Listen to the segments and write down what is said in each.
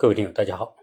各位听友，大家好，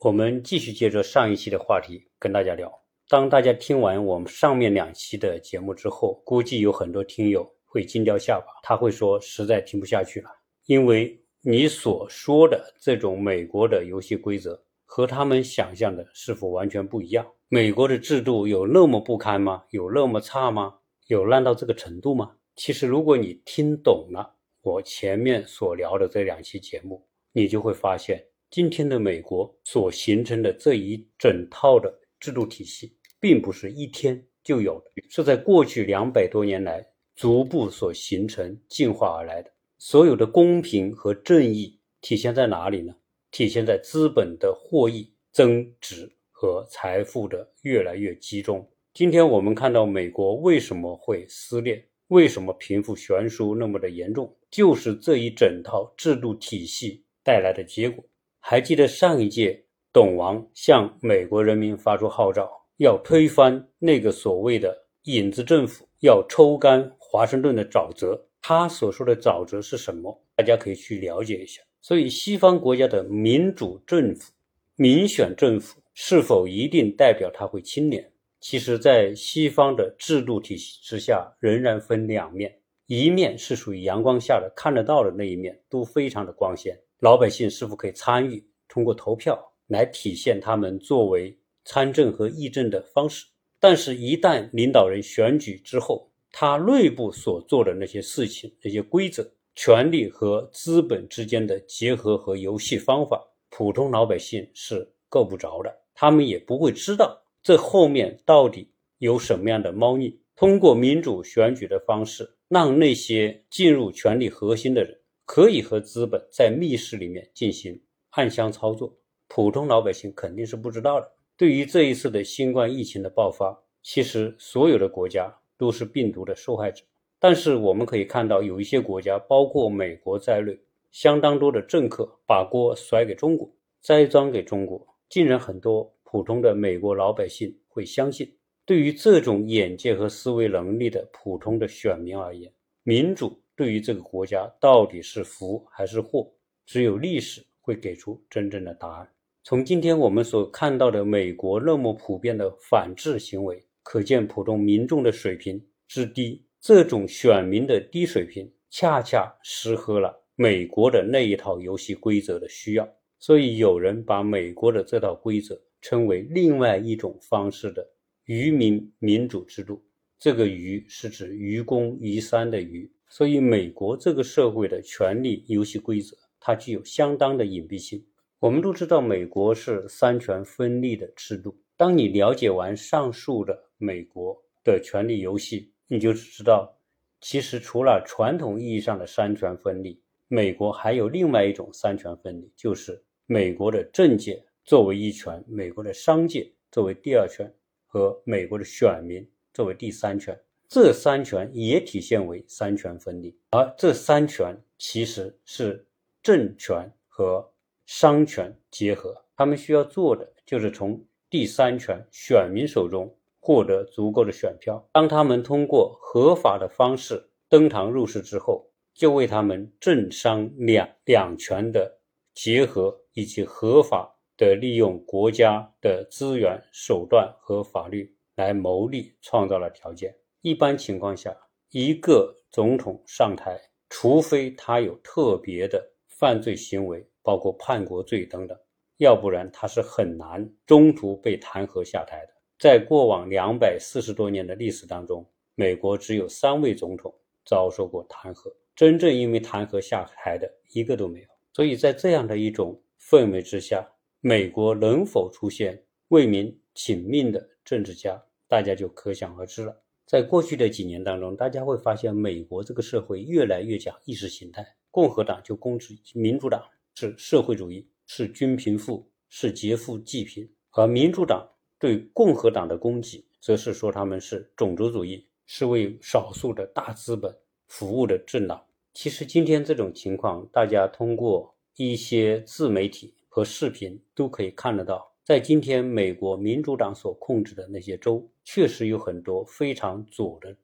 我们继续接着上一期的话题跟大家聊。当大家听完我们上面两期的节目之后，估计有很多听友会惊掉下巴，他会说实在听不下去了，因为你所说的这种美国的游戏规则和他们想象的是否完全不一样？美国的制度有那么不堪吗？有那么差吗？有烂到这个程度吗？其实，如果你听懂了我前面所聊的这两期节目，你就会发现。今天的美国所形成的这一整套的制度体系，并不是一天就有的，是在过去两百多年来逐步所形成、进化而来的。所有的公平和正义体现在哪里呢？体现在资本的获益增值和财富的越来越集中。今天我们看到美国为什么会撕裂，为什么贫富悬殊那么的严重，就是这一整套制度体系带来的结果。还记得上一届董王向美国人民发出号召，要推翻那个所谓的影子政府，要抽干华盛顿的沼泽。他所说的沼泽是什么？大家可以去了解一下。所以，西方国家的民主政府、民选政府是否一定代表他会清廉？其实，在西方的制度体系之下，仍然分两面：一面是属于阳光下的、看得到的那一面，都非常的光鲜。老百姓是否可以参与？通过投票来体现他们作为参政和议政的方式。但是，一旦领导人选举之后，他内部所做的那些事情、那些规则、权力和资本之间的结合和游戏方法，普通老百姓是够不着的。他们也不会知道这后面到底有什么样的猫腻。通过民主选举的方式，让那些进入权力核心的人。可以和资本在密室里面进行暗箱操作，普通老百姓肯定是不知道的。对于这一次的新冠疫情的爆发，其实所有的国家都是病毒的受害者。但是我们可以看到，有一些国家，包括美国在内，相当多的政客把锅甩给中国，栽赃给中国，竟然很多普通的美国老百姓会相信。对于这种眼界和思维能力的普通的选民而言，民主。对于这个国家到底是福还是祸，只有历史会给出真正的答案。从今天我们所看到的美国那么普遍的反制行为，可见普通民众的水平之低。这种选民的低水平，恰恰适合了美国的那一套游戏规则的需要。所以有人把美国的这套规则称为另外一种方式的愚民民主制度。这个“愚”是指愚公移山的“愚”。所以，美国这个社会的权力游戏规则，它具有相当的隐蔽性。我们都知道，美国是三权分立的制度。当你了解完上述的美国的权力游戏，你就知道，其实除了传统意义上的三权分立，美国还有另外一种三权分立，就是美国的政界作为一权，美国的商界作为第二权，和美国的选民作为第三权。这三权也体现为三权分立，而这三权其实是政权和商权结合。他们需要做的就是从第三权选民手中获得足够的选票。当他们通过合法的方式登堂入室之后，就为他们政商两两权的结合以及合法的利用国家的资源手段和法律来谋利创造了条件。一般情况下，一个总统上台，除非他有特别的犯罪行为，包括叛国罪等等，要不然他是很难中途被弹劾下台的。在过往两百四十多年的历史当中，美国只有三位总统遭受过弹劾，真正因为弹劾下台的一个都没有。所以在这样的一种氛围之下，美国能否出现为民请命的政治家，大家就可想而知了。在过去的几年当中，大家会发现，美国这个社会越来越讲意识形态。共和党就攻击民主党是社会主义，是均贫富，是劫富济贫；而民主党对共和党的攻击，则是说他们是种族主义，是为少数的大资本服务的政党。其实今天这种情况，大家通过一些自媒体和视频都可以看得到。在今天，美国民主党所控制的那些州，确实有很多非常左的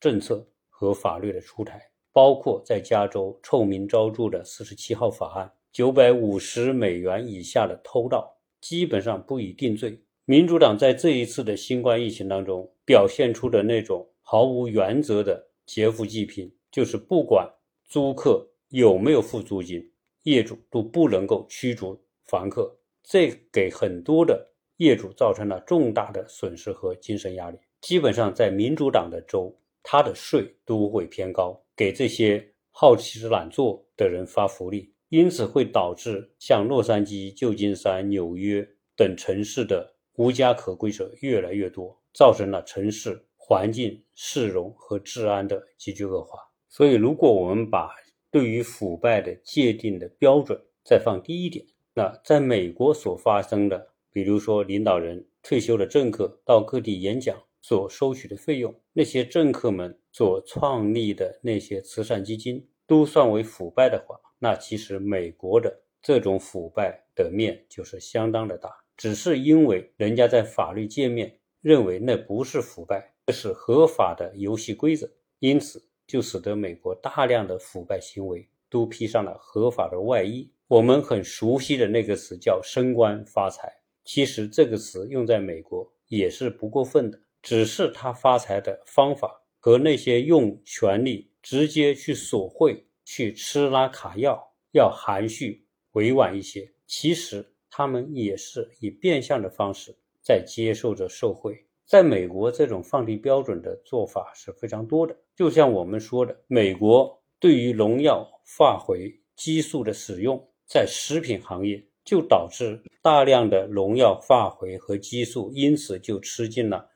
政策和法律的出台，包括在加州臭名昭著的四十七号法案，九百五十美元以下的偷盗，基本上不予定罪。民主党在这一次的新冠疫情当中表现出的那种毫无原则的劫富济贫，就是不管租客有没有付租金，业主都不能够驱逐房客，这给很多的业主造成了重大的损失和精神压力。基本上在民主党的州，他的税都会偏高，给这些好吃懒做的人发福利，因此会导致像洛杉矶、旧金山、纽约等城市的。无家可归者越来越多，造成了城市环境、市容和治安的急剧恶化。所以，如果我们把对于腐败的界定的标准再放低一点，那在美国所发生的，比如说领导人退休的政客到各地演讲所收取的费用，那些政客们所创立的那些慈善基金都算为腐败的话，那其实美国的这种腐败的面就是相当的大。只是因为人家在法律界面认为那不是腐败，这是合法的游戏规则，因此就使得美国大量的腐败行为都披上了合法的外衣。我们很熟悉的那个词叫升官发财，其实这个词用在美国也是不过分的，只是他发财的方法和那些用权力直接去索贿、去吃拉卡要要含蓄委婉一些。其实。他们也是以变相的方式在接受着受贿。在美国，这种放低标准的做法是非常多的。就像我们说的，美国对于农药、化肥、激素的使用，在食品行业就导致大量的农药、化肥和激素，因此就吃进了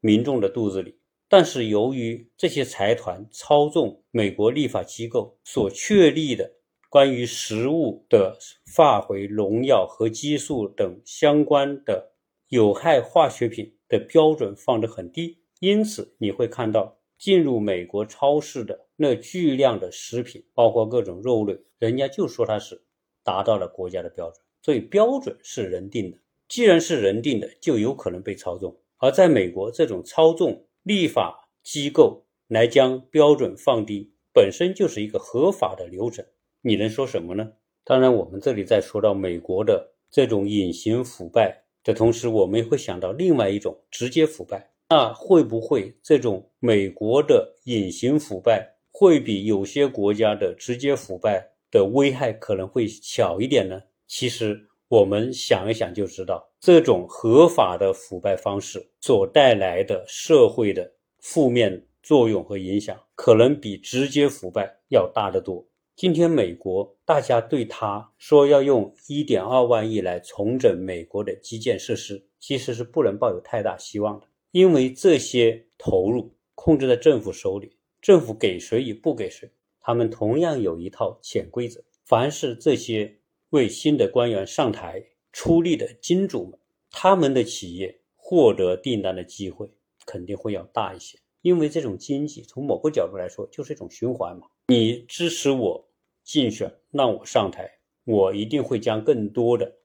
民众的肚子里。但是，由于这些财团操纵美国立法机构所确立的。关于食物的化肥、农药和激素等相关的有害化学品的标准放得很低，因此你会看到进入美国超市的那巨量的食品，包括各种肉类，人家就说它是达到了国家的标准。所以标准是人定的，既然是人定的，就有可能被操纵。而在美国，这种操纵立法机构来将标准放低，本身就是一个合法的流程。你能说什么呢？当然，我们这里在说到美国的这种隐形腐败的同时，我们也会想到另外一种直接腐败。那会不会这种美国的隐形腐败会比有些国家的直接腐败的危害可能会小一点呢？其实我们想一想就知道，这种合法的腐败方式所带来的社会的负面作用和影响，可能比直接腐败要大得多。今天，美国大家对他说要用一点二万亿来重整美国的基建设施，其实是不能抱有太大希望的，因为这些投入控制在政府手里，政府给谁与不给谁，他们同样有一套潜规则。凡是这些为新的官员上台出力的金主们，他们的企业获得订单的机会肯定会要大一些。因为这种经济从某个角度来说就是一种循环嘛，你支持我竞选，让我上台，我一定会将更多的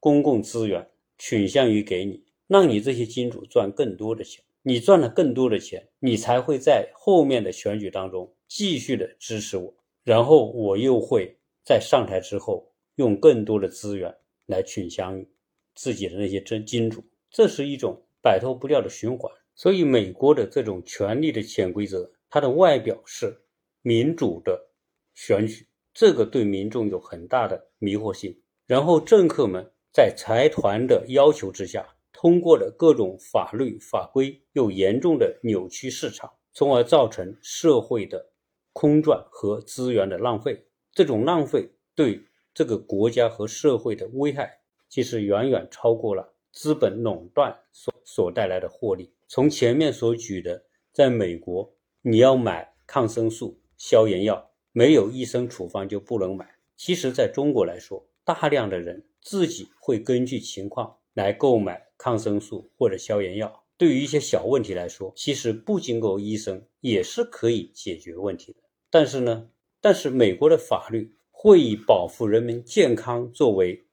公共资源倾向于给你，让你这些金主赚更多的钱。你赚了更多的钱，你才会在后面的选举当中继续的支持我，然后我又会在上台之后用更多的资源来倾向于自己的那些真金主，这是一种摆脱不掉的循环。所以，美国的这种权力的潜规则，它的外表是民主的选举，这个对民众有很大的迷惑性。然后，政客们在财团的要求之下，通过了各种法律法规，又严重的扭曲市场，从而造成社会的空转和资源的浪费。这种浪费对这个国家和社会的危害，其实远远超过了资本垄断所所带来的获利。从前面所举的，在美国，你要买抗生素、消炎药，没有医生处方就不能买。其实，在中国来说，大量的人自己会根据情况来购买抗生素或者消炎药。对于一些小问题来说，其实不经过医生也是可以解决问题的。但是呢，但是美国的法律会以保护人民健康作为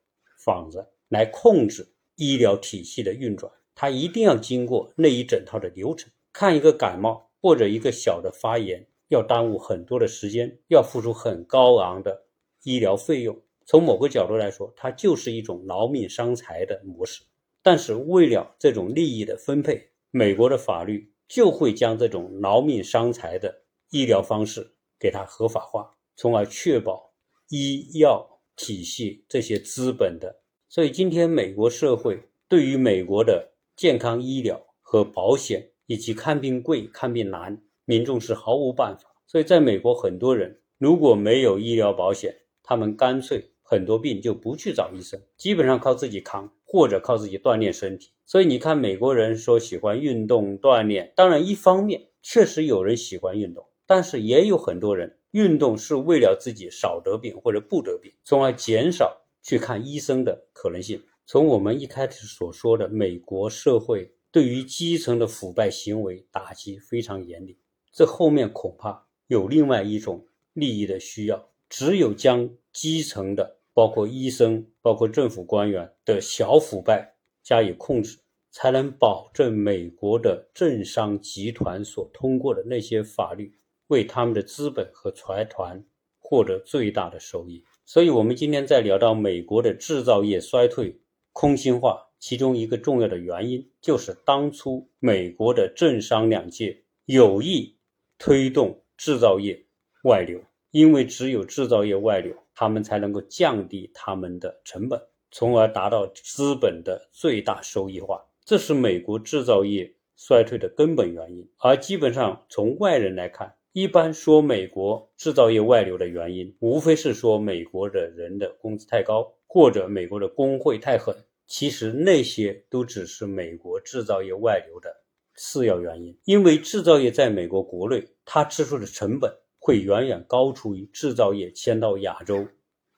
幌子来控制医疗体系的运转。它一定要经过那一整套的流程，看一个感冒或者一个小的发炎，要耽误很多的时间，要付出很高昂的医疗费用。从某个角度来说，它就是一种劳民伤财的模式。但是为了这种利益的分配，美国的法律就会将这种劳民伤财的医疗方式给它合法化，从而确保医药体系这些资本的。所以今天美国社会对于美国的健康医疗和保险以及看病贵、看病难，民众是毫无办法。所以在美国，很多人如果没有医疗保险，他们干脆很多病就不去找医生，基本上靠自己扛。或者靠自己锻炼身体，所以你看，美国人说喜欢运动锻炼，当然一方面确实有人喜欢运动，但是也有很多人运动是为了自己少得病或者不得病，从而减少去看医生的可能性。从我们一开始所说的，美国社会对于基层的腐败行为打击非常严厉，这后面恐怕有另外一种利益的需要，只有将基层的。包括医生、包括政府官员的小腐败加以控制，才能保证美国的政商集团所通过的那些法律为他们的资本和财团获得最大的收益。所以，我们今天在聊到美国的制造业衰退、空心化，其中一个重要的原因就是当初美国的政商两界有意推动制造业外流，因为只有制造业外流。他们才能够降低他们的成本，从而达到资本的最大收益化。这是美国制造业衰退的根本原因。而基本上从外人来看，一般说美国制造业外流的原因，无非是说美国的人的工资太高，或者美国的工会太狠。其实那些都只是美国制造业外流的次要原因，因为制造业在美国国内，它支出的成本。会远远高出于制造业迁到亚洲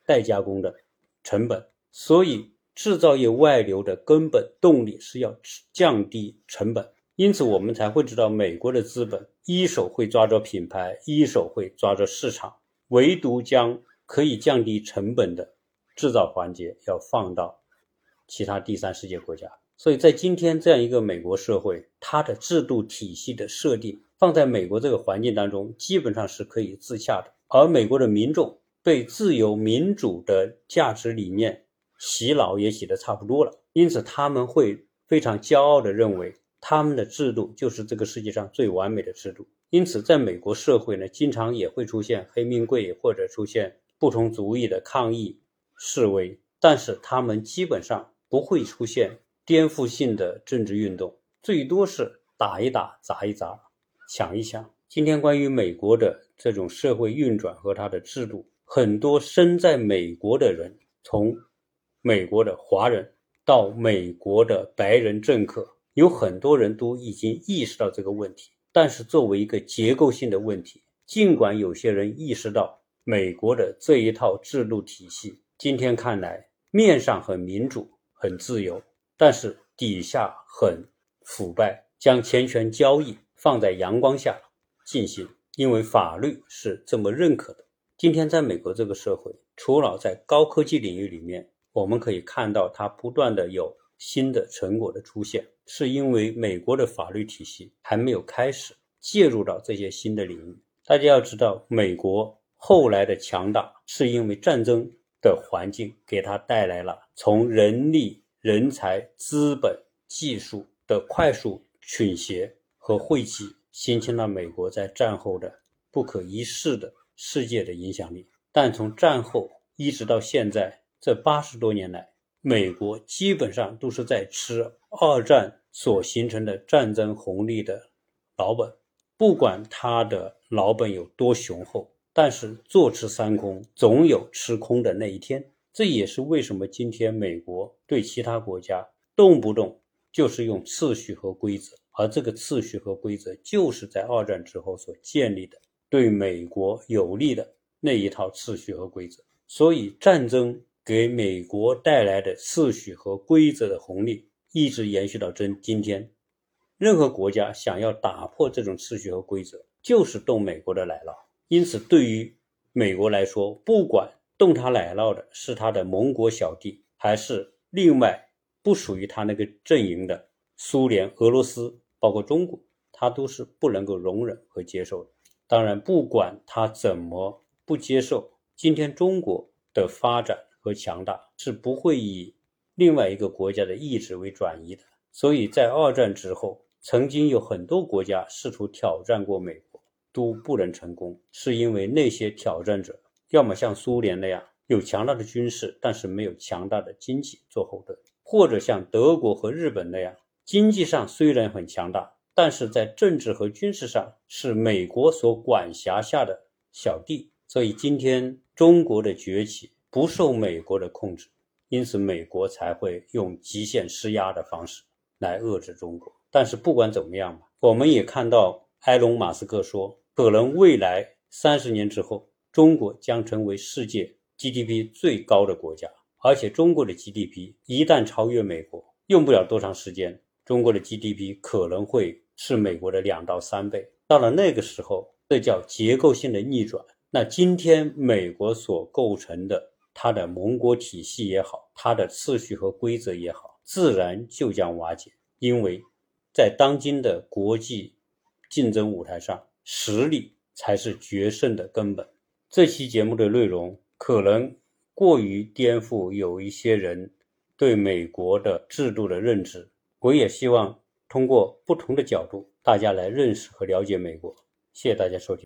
代加工的成本，所以制造业外流的根本动力是要降低成本。因此，我们才会知道美国的资本一手会抓着品牌，一手会抓着市场，唯独将可以降低成本的制造环节要放到其他第三世界国家。所以在今天这样一个美国社会，它的制度体系的设定。放在美国这个环境当中，基本上是可以自洽的。而美国的民众被自由民主的价值理念洗脑也洗得差不多了，因此他们会非常骄傲地认为他们的制度就是这个世界上最完美的制度。因此，在美国社会呢，经常也会出现黑命贵或者出现不同族裔的抗议示威，但是他们基本上不会出现颠覆性的政治运动，最多是打一打、砸一砸。抢一抢，今天关于美国的这种社会运转和它的制度，很多身在美国的人，从美国的华人到美国的白人政客，有很多人都已经意识到这个问题。但是作为一个结构性的问题，尽管有些人意识到美国的这一套制度体系，今天看来面上很民主、很自由，但是底下很腐败，将钱权交易。放在阳光下进行，因为法律是这么认可的。今天在美国这个社会，除了在高科技领域里面，我们可以看到它不断的有新的成果的出现，是因为美国的法律体系还没有开始介入到这些新的领域。大家要知道，美国后来的强大是因为战争的环境给它带来了从人力、人才、资本、技术的快速倾斜。和汇集，形成了美国在战后的不可一世的世界的影响力。但从战后一直到现在这八十多年来，美国基本上都是在吃二战所形成的战争红利的老本。不管他的老本有多雄厚，但是坐吃山空，总有吃空的那一天。这也是为什么今天美国对其他国家动不动就是用次序和规则。而这个次序和规则，就是在二战之后所建立的，对美国有利的那一套次序和规则。所以，战争给美国带来的次序和规则的红利，一直延续到今今天。任何国家想要打破这种次序和规则，就是动美国的奶酪。因此，对于美国来说，不管动他奶酪的是他的盟国小弟，还是另外不属于他那个阵营的苏联、俄罗斯。包括中国，他都是不能够容忍和接受的。当然，不管他怎么不接受，今天中国的发展和强大是不会以另外一个国家的意志为转移的。所以在二战之后，曾经有很多国家试图挑战过美国，都不能成功，是因为那些挑战者要么像苏联那样有强大的军事，但是没有强大的经济做后盾，或者像德国和日本那样，经济上虽然很强大。但是在政治和军事上是美国所管辖下的小弟，所以今天中国的崛起不受美国的控制，因此美国才会用极限施压的方式来遏制中国。但是不管怎么样吧，我们也看到埃隆·马斯克说，可能未来三十年之后，中国将成为世界 GDP 最高的国家，而且中国的 GDP 一旦超越美国，用不了多长时间，中国的 GDP 可能会。是美国的两到三倍。到了那个时候，这叫结构性的逆转。那今天美国所构成的它的盟国体系也好，它的次序和规则也好，自然就将瓦解。因为，在当今的国际竞争舞台上，实力才是决胜的根本。这期节目的内容可能过于颠覆有一些人对美国的制度的认知，我也希望。通过不同的角度，大家来认识和了解美国。谢谢大家收听。